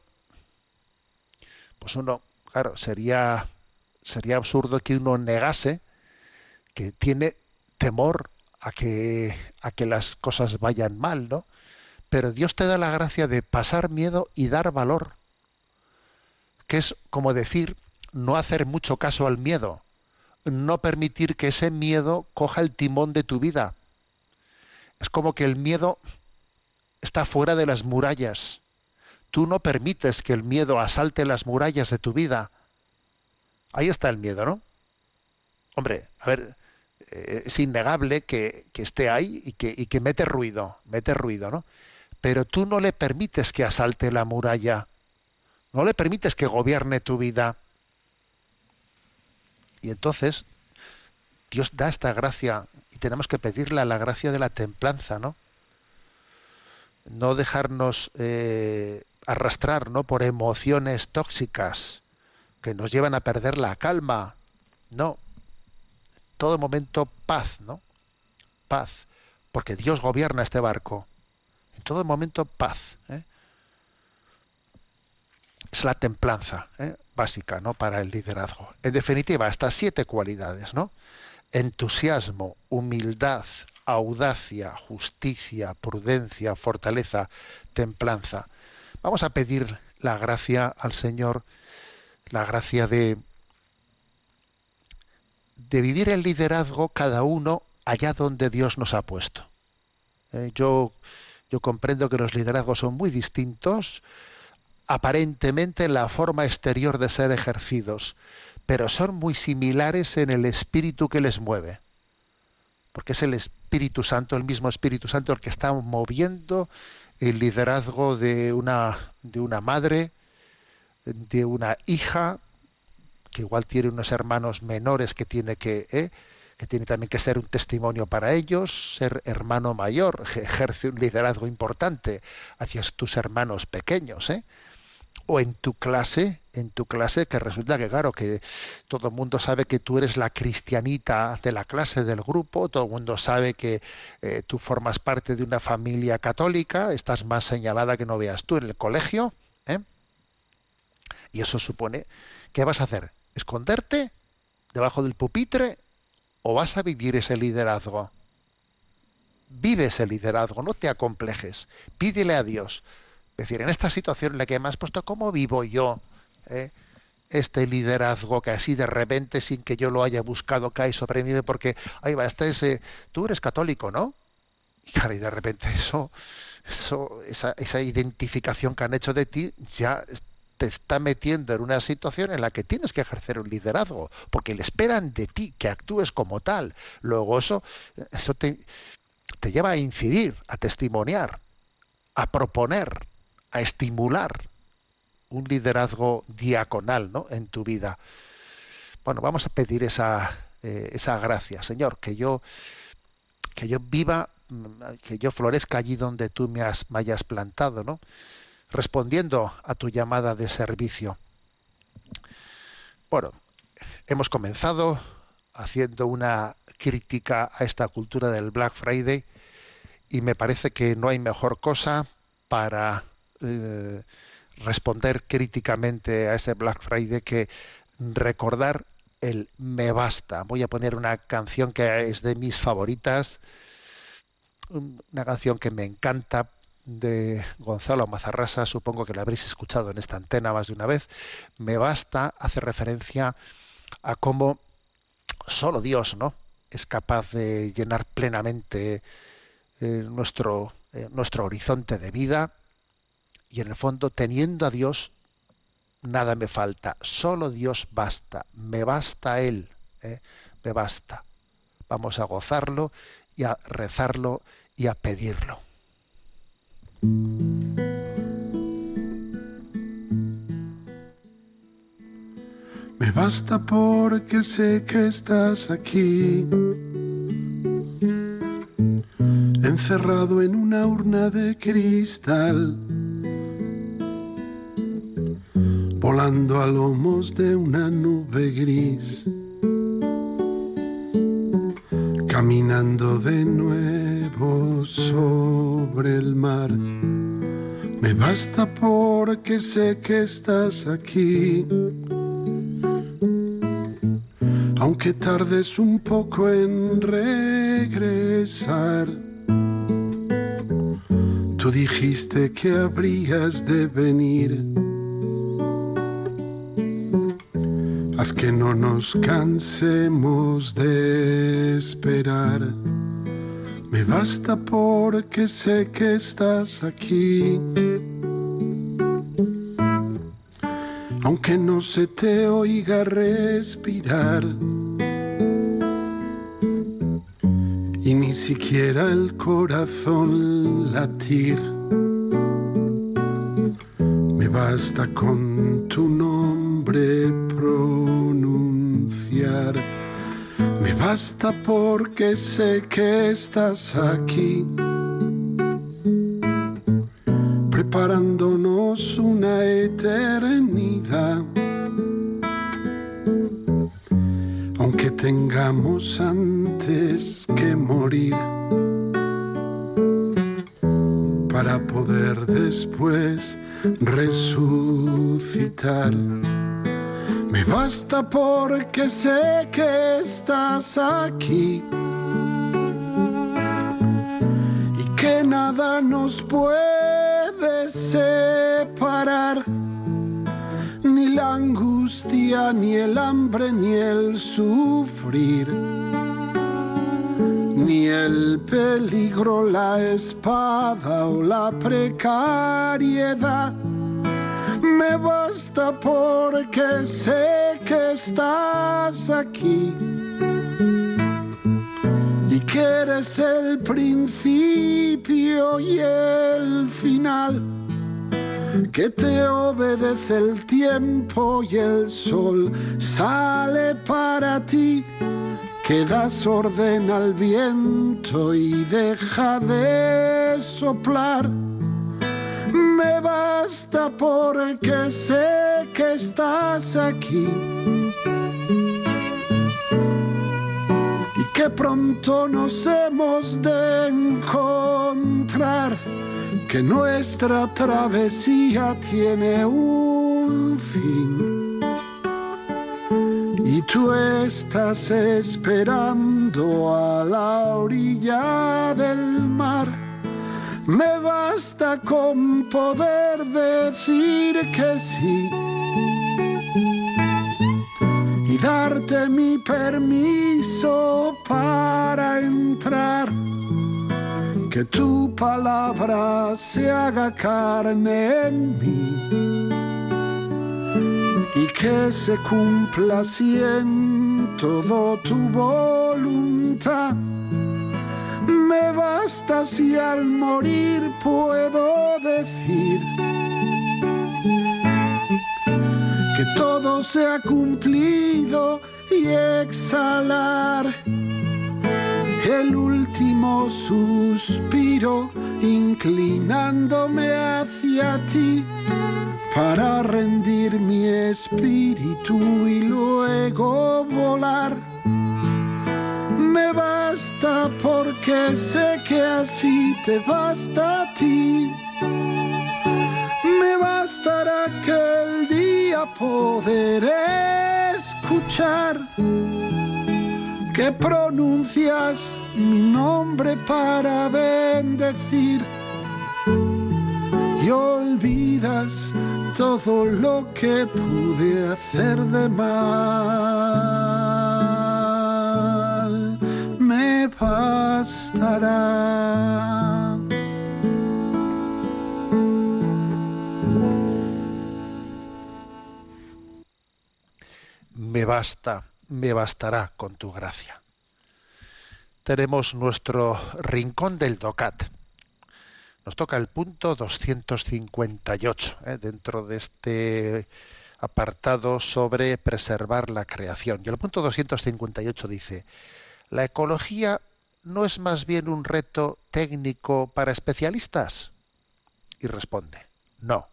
pues uno, claro, sería, sería absurdo que uno negase que tiene temor a que, a que las cosas vayan mal, ¿no? Pero Dios te da la gracia de pasar miedo y dar valor, que es como decir, no hacer mucho caso al miedo, no permitir que ese miedo coja el timón de tu vida, es como que el miedo está fuera de las murallas. Tú no permites que el miedo asalte las murallas de tu vida. Ahí está el miedo, ¿no? Hombre, a ver, eh, es innegable que, esté ahí y que, y que mete ruido, mete ruido, ¿no? Pero tú no le permites que asalte la muralla, no le permites que gobierne tu vida. Y entonces Dios da esta gracia y tenemos que pedirle la gracia de la templanza, ¿no? No dejarnos eh, arrastrar, ¿no? Por emociones tóxicas que nos llevan a perder la calma. No. Todo momento paz, ¿no? Paz. Porque Dios gobierna este barco. En todo momento paz. ¿eh? Es la templanza ¿eh? básica, ¿no? Para el liderazgo. En definitiva, estas siete cualidades, ¿no? entusiasmo, humildad, audacia, justicia, prudencia, fortaleza, templanza. Vamos a pedir la gracia al Señor, la gracia de, de vivir el liderazgo cada uno allá donde Dios nos ha puesto. Eh, yo, yo comprendo que los liderazgos son muy distintos, aparentemente en la forma exterior de ser ejercidos, pero son muy similares en el espíritu que les mueve. Porque es el Espíritu Santo, el mismo Espíritu Santo, el que está moviendo el liderazgo de una, de una madre, de una hija, que igual tiene unos hermanos menores que tiene que, ¿eh? Que tiene también que ser un testimonio para ellos, ser hermano mayor, [LAUGHS] ejerce un liderazgo importante hacia tus hermanos pequeños, ¿eh? o en tu clase, en tu clase, que resulta que claro, que todo el mundo sabe que tú eres la cristianita de la clase, del grupo, todo el mundo sabe que eh, tú formas parte de una familia católica, estás más señalada que no veas tú en el colegio, ¿eh? y eso supone, ¿qué vas a hacer? ¿Esconderte debajo del pupitre o vas a vivir ese liderazgo? Vive ese liderazgo, no te acomplejes, pídele a Dios es decir, en esta situación en la que me has puesto, ¿cómo vivo yo? eh? este liderazgo que así de repente, sin que yo lo haya buscado, cae sobre mí, porque, ahí va, este es, eh, tú eres católico, ¿no? Y claro, y de repente eso, eso esa, esa identificación que han hecho de ti ya te está metiendo en una situación en la que tienes que ejercer un liderazgo, porque le esperan de ti que actúes como tal. Luego eso, eso te, lleva a incidir, a testimoniar, a proponer, a estimular un liderazgo diaconal ¿no? en tu vida. Bueno, vamos a pedir esa, eh, esa gracia, Señor, que yo, que yo viva, mm, que yo florezca allí donde tú me, has, me hayas plantado, ¿no? Respondiendo a tu llamada de servicio. Bueno, hemos comenzado haciendo una crítica a esta cultura del Black Friday y me parece que no hay mejor cosa para eh, responder críticamente a ese Black Friday que recordar el me basta. Voy a poner una canción que es de mis favoritas, una canción que me encanta de Gonzalo Mazarrasa, supongo que la habréis escuchado en esta antena más de una vez, me basta hace referencia a cómo solo Dios, ¿no? es capaz de llenar plenamente eh, nuestro, eh, nuestro horizonte de vida y en el fondo teniendo a Dios nada me falta, solo Dios basta, me basta Él, ¿eh? me basta. Vamos a gozarlo y a rezarlo y a pedirlo. Me basta porque sé que estás aquí, encerrado en una urna de cristal, volando a lomos de una nube gris, caminando de nuevo sobre el mar. Me basta porque sé que estás aquí aunque tardes un poco en regresar. Tú dijiste que habrías de venir. Haz que no nos cansemos de esperar. Me basta porque sé que estás aquí. Aunque no se te oiga respirar. y ni siquiera el corazón latir. Me basta con tu nombre pronunciar. Me basta porque sé que estás aquí. Preparándonos una eternidad. Aunque tengamos antes que morir para poder después resucitar. Basta porque sé que estás aquí. Y que nada nos puede separar, ni la angustia, ni el hambre, ni el sufrir. Ni el peligro, la espada o la precariedad. Me basta porque sé que estás aquí y que eres el principio y el final, que te obedece el tiempo y el sol sale para ti que das orden al viento y deja de soplar. Me basta porque sé que estás aquí y que pronto nos hemos de encontrar, que nuestra travesía tiene un fin y tú estás esperando a la orilla del mar. Me basta con poder decir que sí y darte mi permiso para entrar. Que tu palabra se haga carne en mí y que se cumpla así todo tu voluntad. Me basta si al morir puedo decir que todo se ha cumplido y exhalar el último suspiro inclinándome hacia ti para rendir mi espíritu y luego volar. Me basta porque sé que así te basta a ti. Me bastará que el día poder escuchar que pronuncias mi nombre para bendecir y olvidas todo lo que pude hacer de mal. Me basta, me bastará con tu gracia. Tenemos nuestro rincón del DOCAT. Nos toca el punto 258 ¿eh? dentro de este apartado sobre preservar la creación. Y el punto 258 dice, ¿la ecología no es más bien un reto técnico para especialistas? Y responde, no.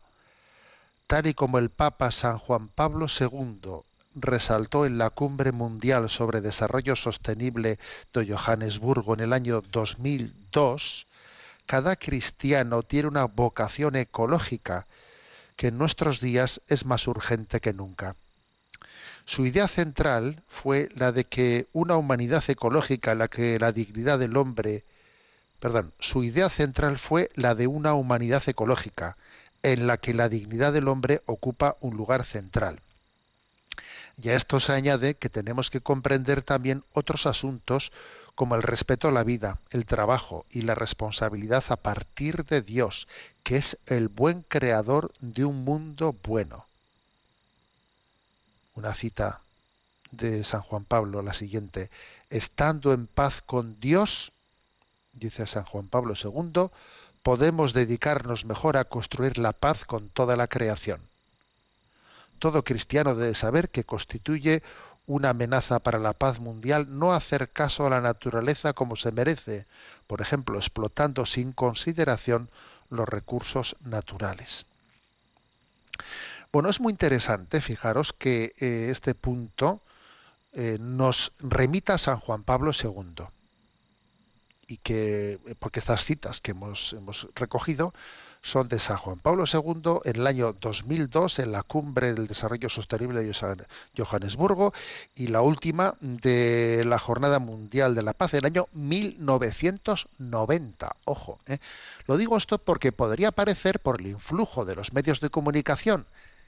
Tal y como el Papa San Juan Pablo II resaltó en la Cumbre Mundial sobre Desarrollo Sostenible de Johannesburgo en el año 2002, cada cristiano tiene una vocación ecológica que en nuestros días es más urgente que nunca. Su idea central fue la de que una humanidad ecológica en la que la dignidad del hombre, perdón, su idea central fue la de una humanidad ecológica en la que la dignidad del hombre ocupa un lugar central. Y a esto se añade que tenemos que comprender también otros asuntos como el respeto a la vida, el trabajo y la responsabilidad a partir de Dios, que es el buen creador de un mundo bueno. Una cita de San Juan Pablo, la siguiente, estando en paz con Dios, dice San Juan Pablo II, podemos dedicarnos mejor a construir la paz con toda la creación. Todo cristiano debe saber que constituye una amenaza para la paz mundial no hacer caso a la naturaleza como se merece, por ejemplo, explotando sin consideración los recursos naturales. Bueno, es muy interesante, fijaros que eh, este punto eh, nos remita a San Juan Pablo II y que, porque estas citas que hemos, hemos recogido son de San Juan Pablo II en el año 2002 en la Cumbre del Desarrollo Sostenible de Johannesburgo y la última de la Jornada Mundial de la Paz en el año 1990. Ojo, ¿eh? lo digo esto porque podría parecer por el influjo de los medios de comunicación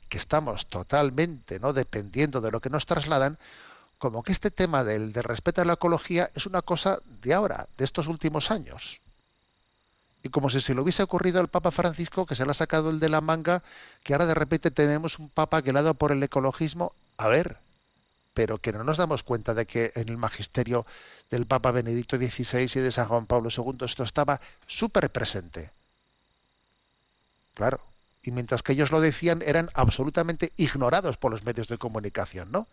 que estamos totalmente no dependiendo de lo que nos trasladan como que este tema del, respeto a la ecología es una cosa de ahora, de estos últimos años y como si se le hubiese ocurrido al Papa Francisco, que se le ha sacado el de la manga, que ahora de repente tenemos un Papa que le por el ecologismo. A ver, pero que no nos damos cuenta de que en el magisterio del Papa Benedicto XVI y de San Juan Pablo II esto estaba súper presente. Claro. Y mientras que ellos lo decían, eran absolutamente ignorados por los medios de comunicación, ¿no?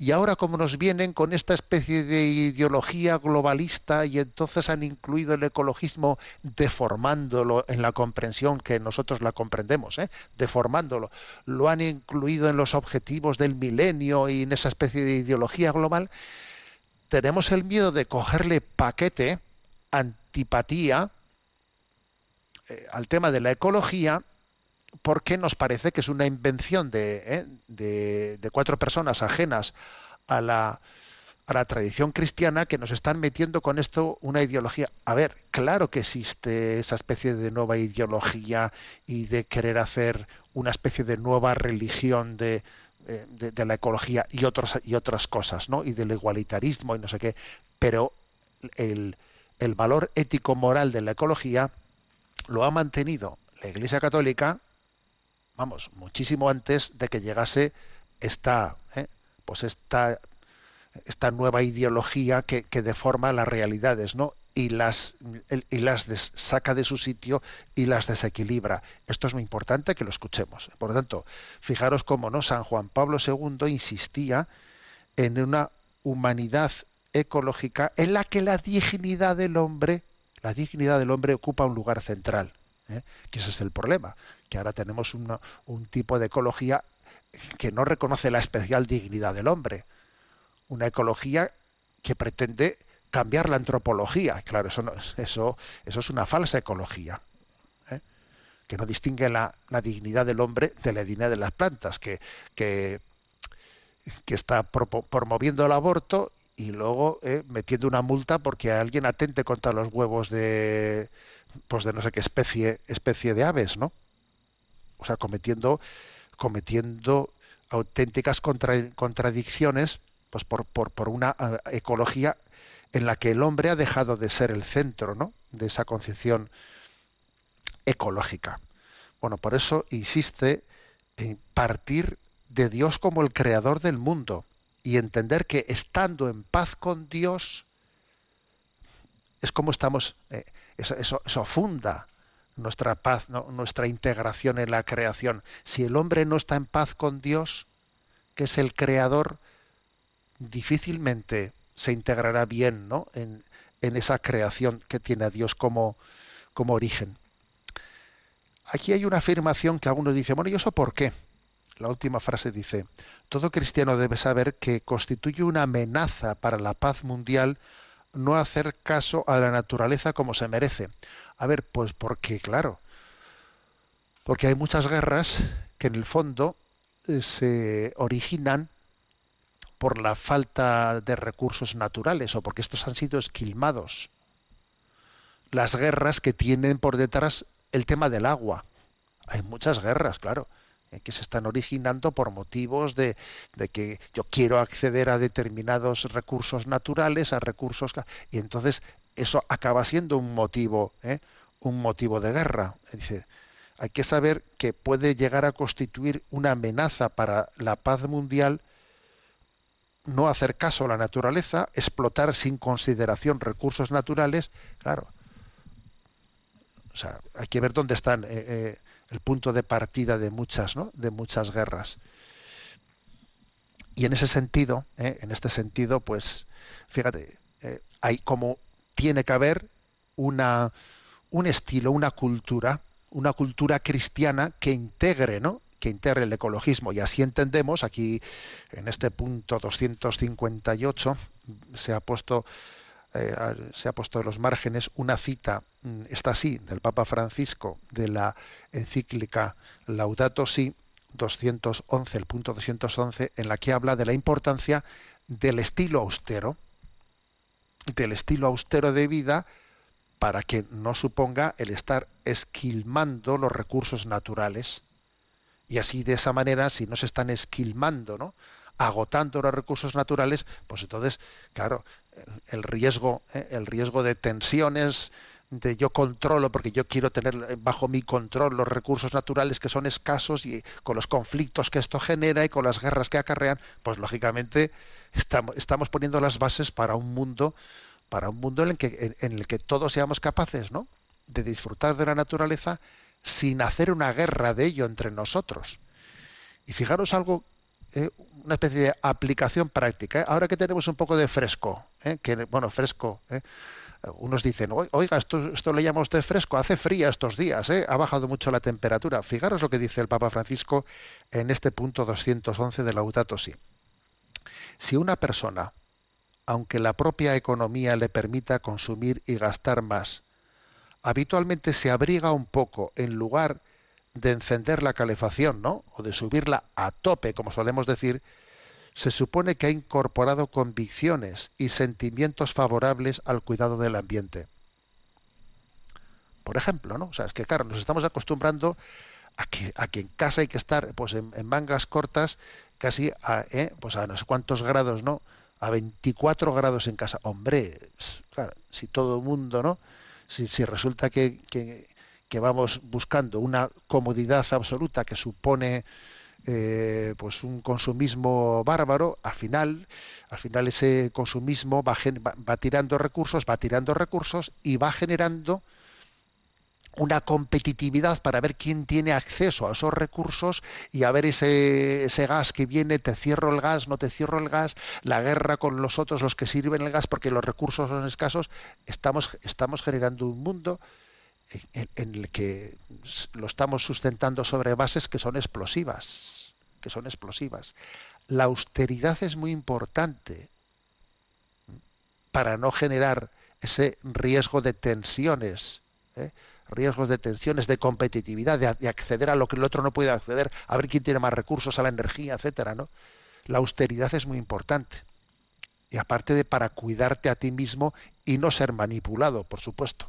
y ahora como nos vienen con esta especie de ideología globalista y entonces han incluido el ecologismo deformándolo en la comprensión que nosotros la comprendemos, ¿eh? deformándolo, lo han incluido en los objetivos del milenio y en esa especie de ideología global, tenemos el miedo de cogerle paquete, antipatía eh, al tema de la ecología porque nos parece que es una invención de, ¿eh? de, cuatro personas ajenas a la, a la tradición cristiana que nos están metiendo con esto una ideología. A ver, claro que existe esa especie de nueva ideología y de querer hacer una especie de nueva religión de, eh, de, la ecología y otras y otras cosas, ¿no? Y del igualitarismo y no sé qué. Pero el, el valor ético moral de la ecología lo ha mantenido la Iglesia Católica, vamos, muchísimo antes de que llegase esta, ¿eh? pues esta esta nueva ideología que, que deforma las realidades, ¿no? Y las, y las saca de su sitio y las desequilibra. Esto es muy importante que lo escuchemos. Por lo tanto, fijaros cómo no San Juan Pablo II insistía en una humanidad ecológica en la que la dignidad del hombre, la dignidad del hombre ocupa un lugar central. ¿eh? Que ese es el problema, que ahora tenemos un tipo de ecología que no reconoce la especial dignidad del hombre una ecología que pretende cambiar la antropología. Claro, eso, eso, eso es una falsa ecología, ¿eh? que no distingue la, dignidad del hombre de la dignidad de las plantas, que, que, que está promoviendo el aborto y luego eh, metiendo una multa porque alguien atente contra los huevos de pues de no sé qué especie especie de aves, ¿no? O sea, cometiendo cometiendo auténticas contra- contradicciones pues por, por, por una eh, ecología en la que el hombre ha dejado de ser el centro ¿no? de esa concepción ecológica. Bueno, por eso insiste en partir de Dios como el creador del mundo y entender que estando en paz con Dios es como estamos, eh, eso, eso funda nuestra paz, nuestra integración en la creación. Si el hombre no está en paz con Dios, que es el creador, difícilmente se integrará bien ¿no? en, en esa creación que tiene a Dios como, como origen. Aquí hay una afirmación que algunos dicen, bueno, ¿y eso por qué? La última frase dice, todo cristiano debe saber que constituye una amenaza para la paz mundial no hacer caso a la naturaleza como se merece. A ver, pues porque, claro, porque hay muchas guerras que en el fondo eh, se originan por la falta de recursos naturales o porque estos han sido esquilmados. Las guerras que tienen por detrás el tema del agua. Hay muchas guerras, claro, que se están originando por motivos de, de que yo quiero acceder a determinados recursos naturales, a recursos y entonces eso acaba siendo un motivo, ¿eh? un motivo de guerra. Dice, hay que saber que puede llegar a constituir una amenaza para la paz mundial no hacer caso a la naturaleza, explotar sin consideración recursos naturales, claro. O sea, hay que ver dónde están eh, eh, el punto de partida de muchas. De muchas guerras. Y en ese sentido, eh, en este sentido, pues, fíjate, eh, hay como tiene que haber una un estilo, una cultura, una cultura cristiana que integre, ¿no? que integre el ecologismo. Y así entendemos, aquí en este punto 258 se ha puesto eh, se ha puesto en los márgenes una cita, mm, está así, del Papa Francisco, de la encíclica Laudato Si, 211, el punto 211, en la que habla de la importancia del estilo austero, del estilo austero de vida, para que no suponga el estar esquilmando los recursos naturales. Y así de esa manera, si no se están esquilmando, ¿no? agotando los recursos naturales, pues entonces, claro, el, riesgo, ¿eh? el riesgo de tensiones, de yo controlo, porque yo quiero tener bajo mi control los recursos naturales que son escasos y con los conflictos que esto genera y con las guerras que acarrean, pues lógicamente estamos, estamos poniendo las bases para un mundo, para un mundo en el que, en, en el que todos seamos capaces, ¿no? de disfrutar de la naturaleza sin hacer una guerra de ello entre nosotros. Y fijaros algo, eh, una especie de aplicación práctica. ¿eh? Ahora que tenemos un poco de fresco, ¿eh? que bueno, fresco, unos dicen, oiga, esto, esto le llama usted fresco, hace fría estos días, ha bajado mucho la temperatura. Fijaros lo que dice el Papa Francisco en este punto 211 de Laudato Si. Si una persona, aunque la propia economía le permita consumir y gastar más, habitualmente se abriga un poco en lugar de encender la calefacción, ¿no? O de subirla a tope, como solemos decir, se supone que ha incorporado convicciones y sentimientos favorables al cuidado del ambiente. Por ejemplo, ¿no? O sea, es que claro, nos estamos acostumbrando a que, a en casa hay que estar pues en, mangas cortas casi a, ¿eh? pues a no sé cuántos grados, ¿no? A 24 grados en casa. Hombre, claro, si todo el mundo, ¿no? Si, si resulta que, que vamos buscando una comodidad absoluta que supone eh, pues un consumismo bárbaro, al final, al final ese consumismo va, va, tirando recursos, va tirando recursos y va generando una competitividad para ver quién tiene acceso a esos recursos y a ver ese, ese gas que viene, te cierro el gas, no te cierro el gas, la guerra con los otros, los que sirven el gas porque los recursos son escasos, estamos, estamos generando un mundo en, el que lo estamos sustentando sobre bases que son explosivas, que son explosivas. La austeridad es muy importante para no generar ese riesgo de tensiones, ¿eh? riesgos de tensiones, de competitividad, de, acceder a lo que el otro no puede acceder, a ver quién tiene más recursos, a la energía, etcétera, ¿no? La austeridad es muy importante. Y aparte de para cuidarte a ti mismo y no ser manipulado, por supuesto.